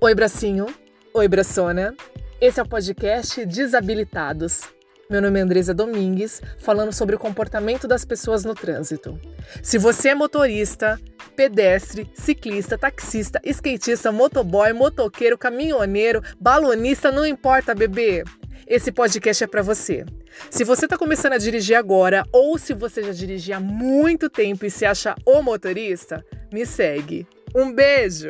Oi, bracinho. Oi, braçona. Esse é o podcast Desabilitados. Meu nome é Andresa Domingues, falando sobre o comportamento das pessoas no trânsito. Se você é motorista, pedestre, ciclista, taxista, skatista, motoboy, motoqueiro, caminhoneiro, balonista, não importa, bebê. Esse podcast é para você. Se você está começando a dirigir agora ou se você já dirigia há muito tempo e se acha o motorista, me segue. Um beijo!